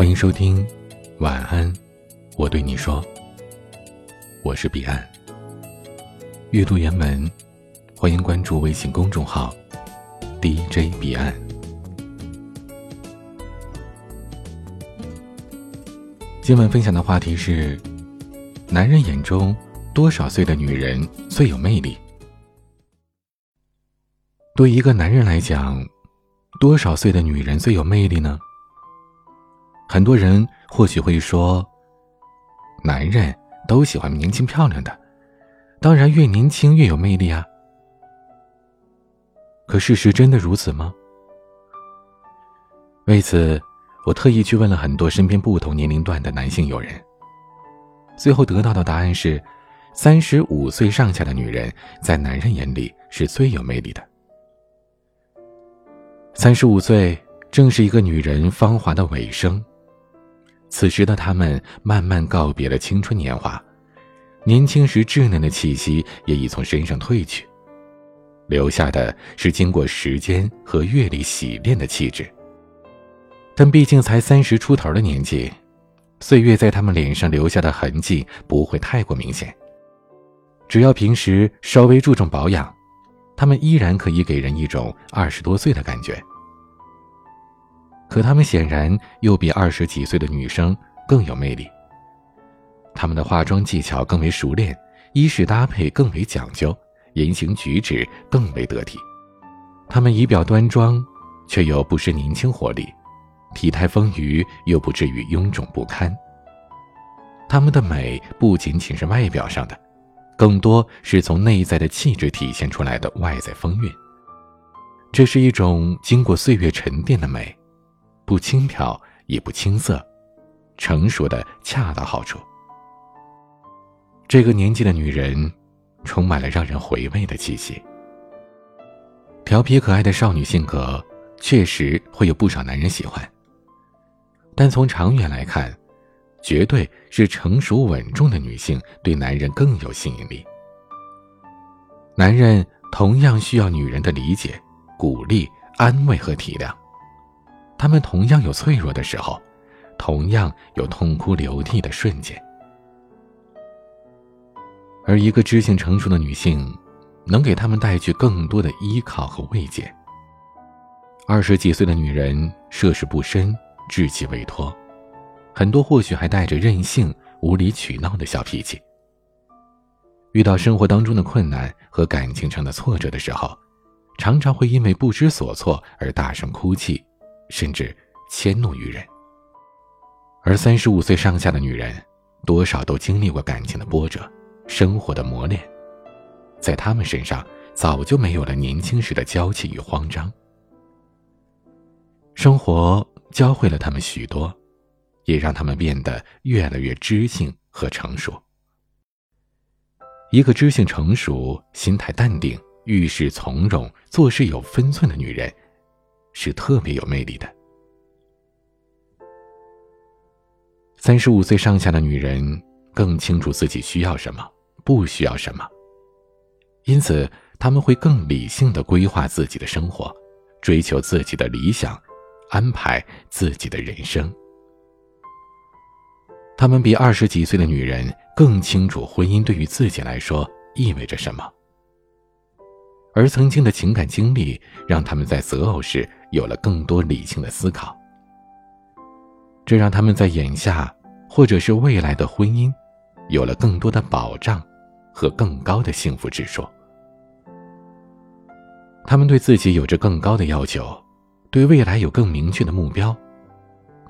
欢迎收听，晚安，我对你说，我是彼岸。阅读原文，欢迎关注微信公众号 DJ 彼岸。今晚分享的话题是：男人眼中多少岁的女人最有魅力？对一个男人来讲，多少岁的女人最有魅力呢？很多人或许会说，男人都喜欢年轻漂亮的，当然越年轻越有魅力啊。可事实真的如此吗？为此，我特意去问了很多身边不同年龄段的男性友人，最后得到的答案是：三十五岁上下的女人在男人眼里是最有魅力的。三十五岁正是一个女人芳华的尾声。此时的他们慢慢告别了青春年华，年轻时稚嫩的气息也已从身上褪去，留下的是经过时间和阅历洗练的气质。但毕竟才三十出头的年纪，岁月在他们脸上留下的痕迹不会太过明显。只要平时稍微注重保养，他们依然可以给人一种二十多岁的感觉。可他们显然又比二十几岁的女生更有魅力。他们的化妆技巧更为熟练，衣饰搭配更为讲究，言行举止更为得体。他们仪表端庄，却又不失年轻活力；体态丰腴，又不至于臃肿不堪。他们的美不仅仅是外表上的，更多是从内在的气质体现出来的外在风韵。这是一种经过岁月沉淀的美。不轻佻也不青涩，成熟的恰到好处。这个年纪的女人，充满了让人回味的气息。调皮可爱的少女性格，确实会有不少男人喜欢。但从长远来看，绝对是成熟稳重的女性对男人更有吸引力。男人同样需要女人的理解、鼓励、安慰和体谅。他们同样有脆弱的时候，同样有痛哭流涕的瞬间。而一个知性成熟的女性，能给他们带去更多的依靠和慰藉。二十几岁的女人涉世不深，稚气未脱，很多或许还带着任性、无理取闹的小脾气。遇到生活当中的困难和感情上的挫折的时候，常常会因为不知所措而大声哭泣。甚至迁怒于人，而三十五岁上下的女人，多少都经历过感情的波折、生活的磨练，在她们身上早就没有了年轻时的娇气与慌张。生活教会了她们许多，也让她们变得越来越知性和成熟。一个知性成熟、心态淡定、遇事从容、做事有分寸的女人。是特别有魅力的。三十五岁上下的女人更清楚自己需要什么，不需要什么，因此他们会更理性的规划自己的生活，追求自己的理想，安排自己的人生。他们比二十几岁的女人更清楚婚姻对于自己来说意味着什么。而曾经的情感经历，让他们在择偶时有了更多理性的思考。这让他们在眼下或者是未来的婚姻，有了更多的保障和更高的幸福指数。他们对自己有着更高的要求，对未来有更明确的目标。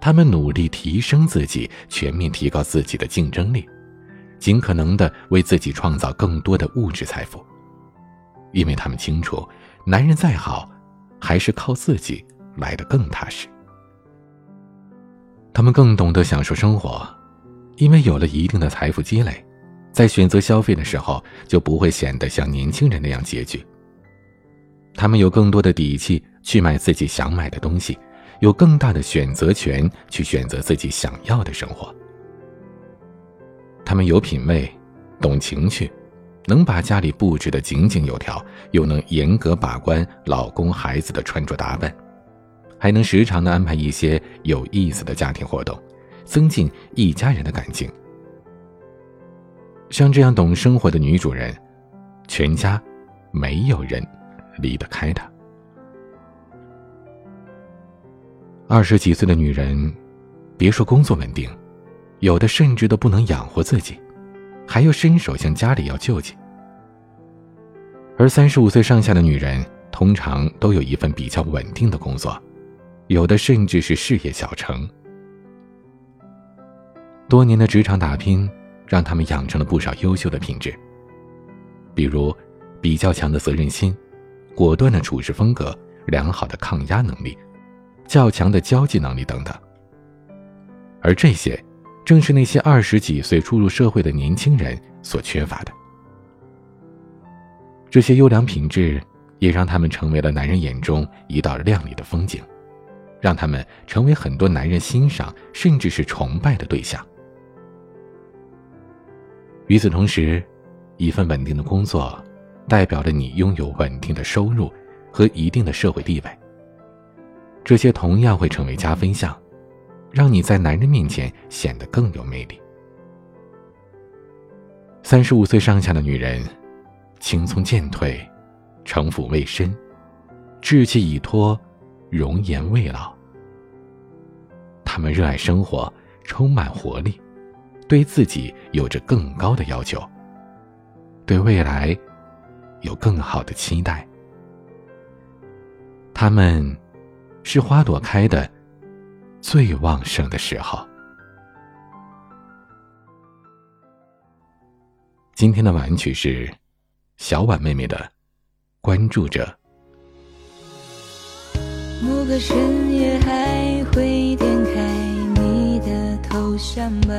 他们努力提升自己，全面提高自己的竞争力，尽可能的为自己创造更多的物质财富。因为他们清楚，男人再好，还是靠自己来的更踏实。他们更懂得享受生活，因为有了一定的财富积累，在选择消费的时候就不会显得像年轻人那样拮据。他们有更多的底气去买自己想买的东西，有更大的选择权去选择自己想要的生活。他们有品味，懂情趣。能把家里布置的井井有条，又能严格把关老公孩子的穿着打扮，还能时常的安排一些有意思的家庭活动，增进一家人的感情。像这样懂生活的女主人，全家没有人离得开她。二十几岁的女人，别说工作稳定，有的甚至都不能养活自己，还要伸手向家里要救济。而三十五岁上下的女人，通常都有一份比较稳定的工作，有的甚至是事业小成。多年的职场打拼，让他们养成了不少优秀的品质，比如比较强的责任心、果断的处事风格、良好的抗压能力。较强的交际能力等等，而这些，正是那些二十几岁初入社会的年轻人所缺乏的。这些优良品质，也让他们成为了男人眼中一道亮丽的风景，让他们成为很多男人欣赏甚至是崇拜的对象。与此同时，一份稳定的工作，代表着你拥有稳定的收入和一定的社会地位。这些同样会成为加分项，让你在男人面前显得更有魅力。三十五岁上下的女人，青葱渐退，城府未深，志气已脱，容颜未老。她们热爱生活，充满活力，对自己有着更高的要求，对未来有更好的期待。她们。是花朵开的最旺盛的时候。今天的晚曲是小婉妹妹的《关注者》。某个深夜还会点开你的头像吧，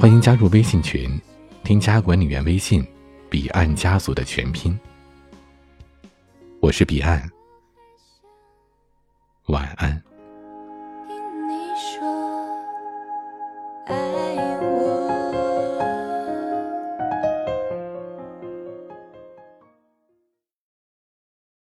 欢迎加入微信群，添加管理员微信“彼岸家族”的全拼。我是彼岸，晚安。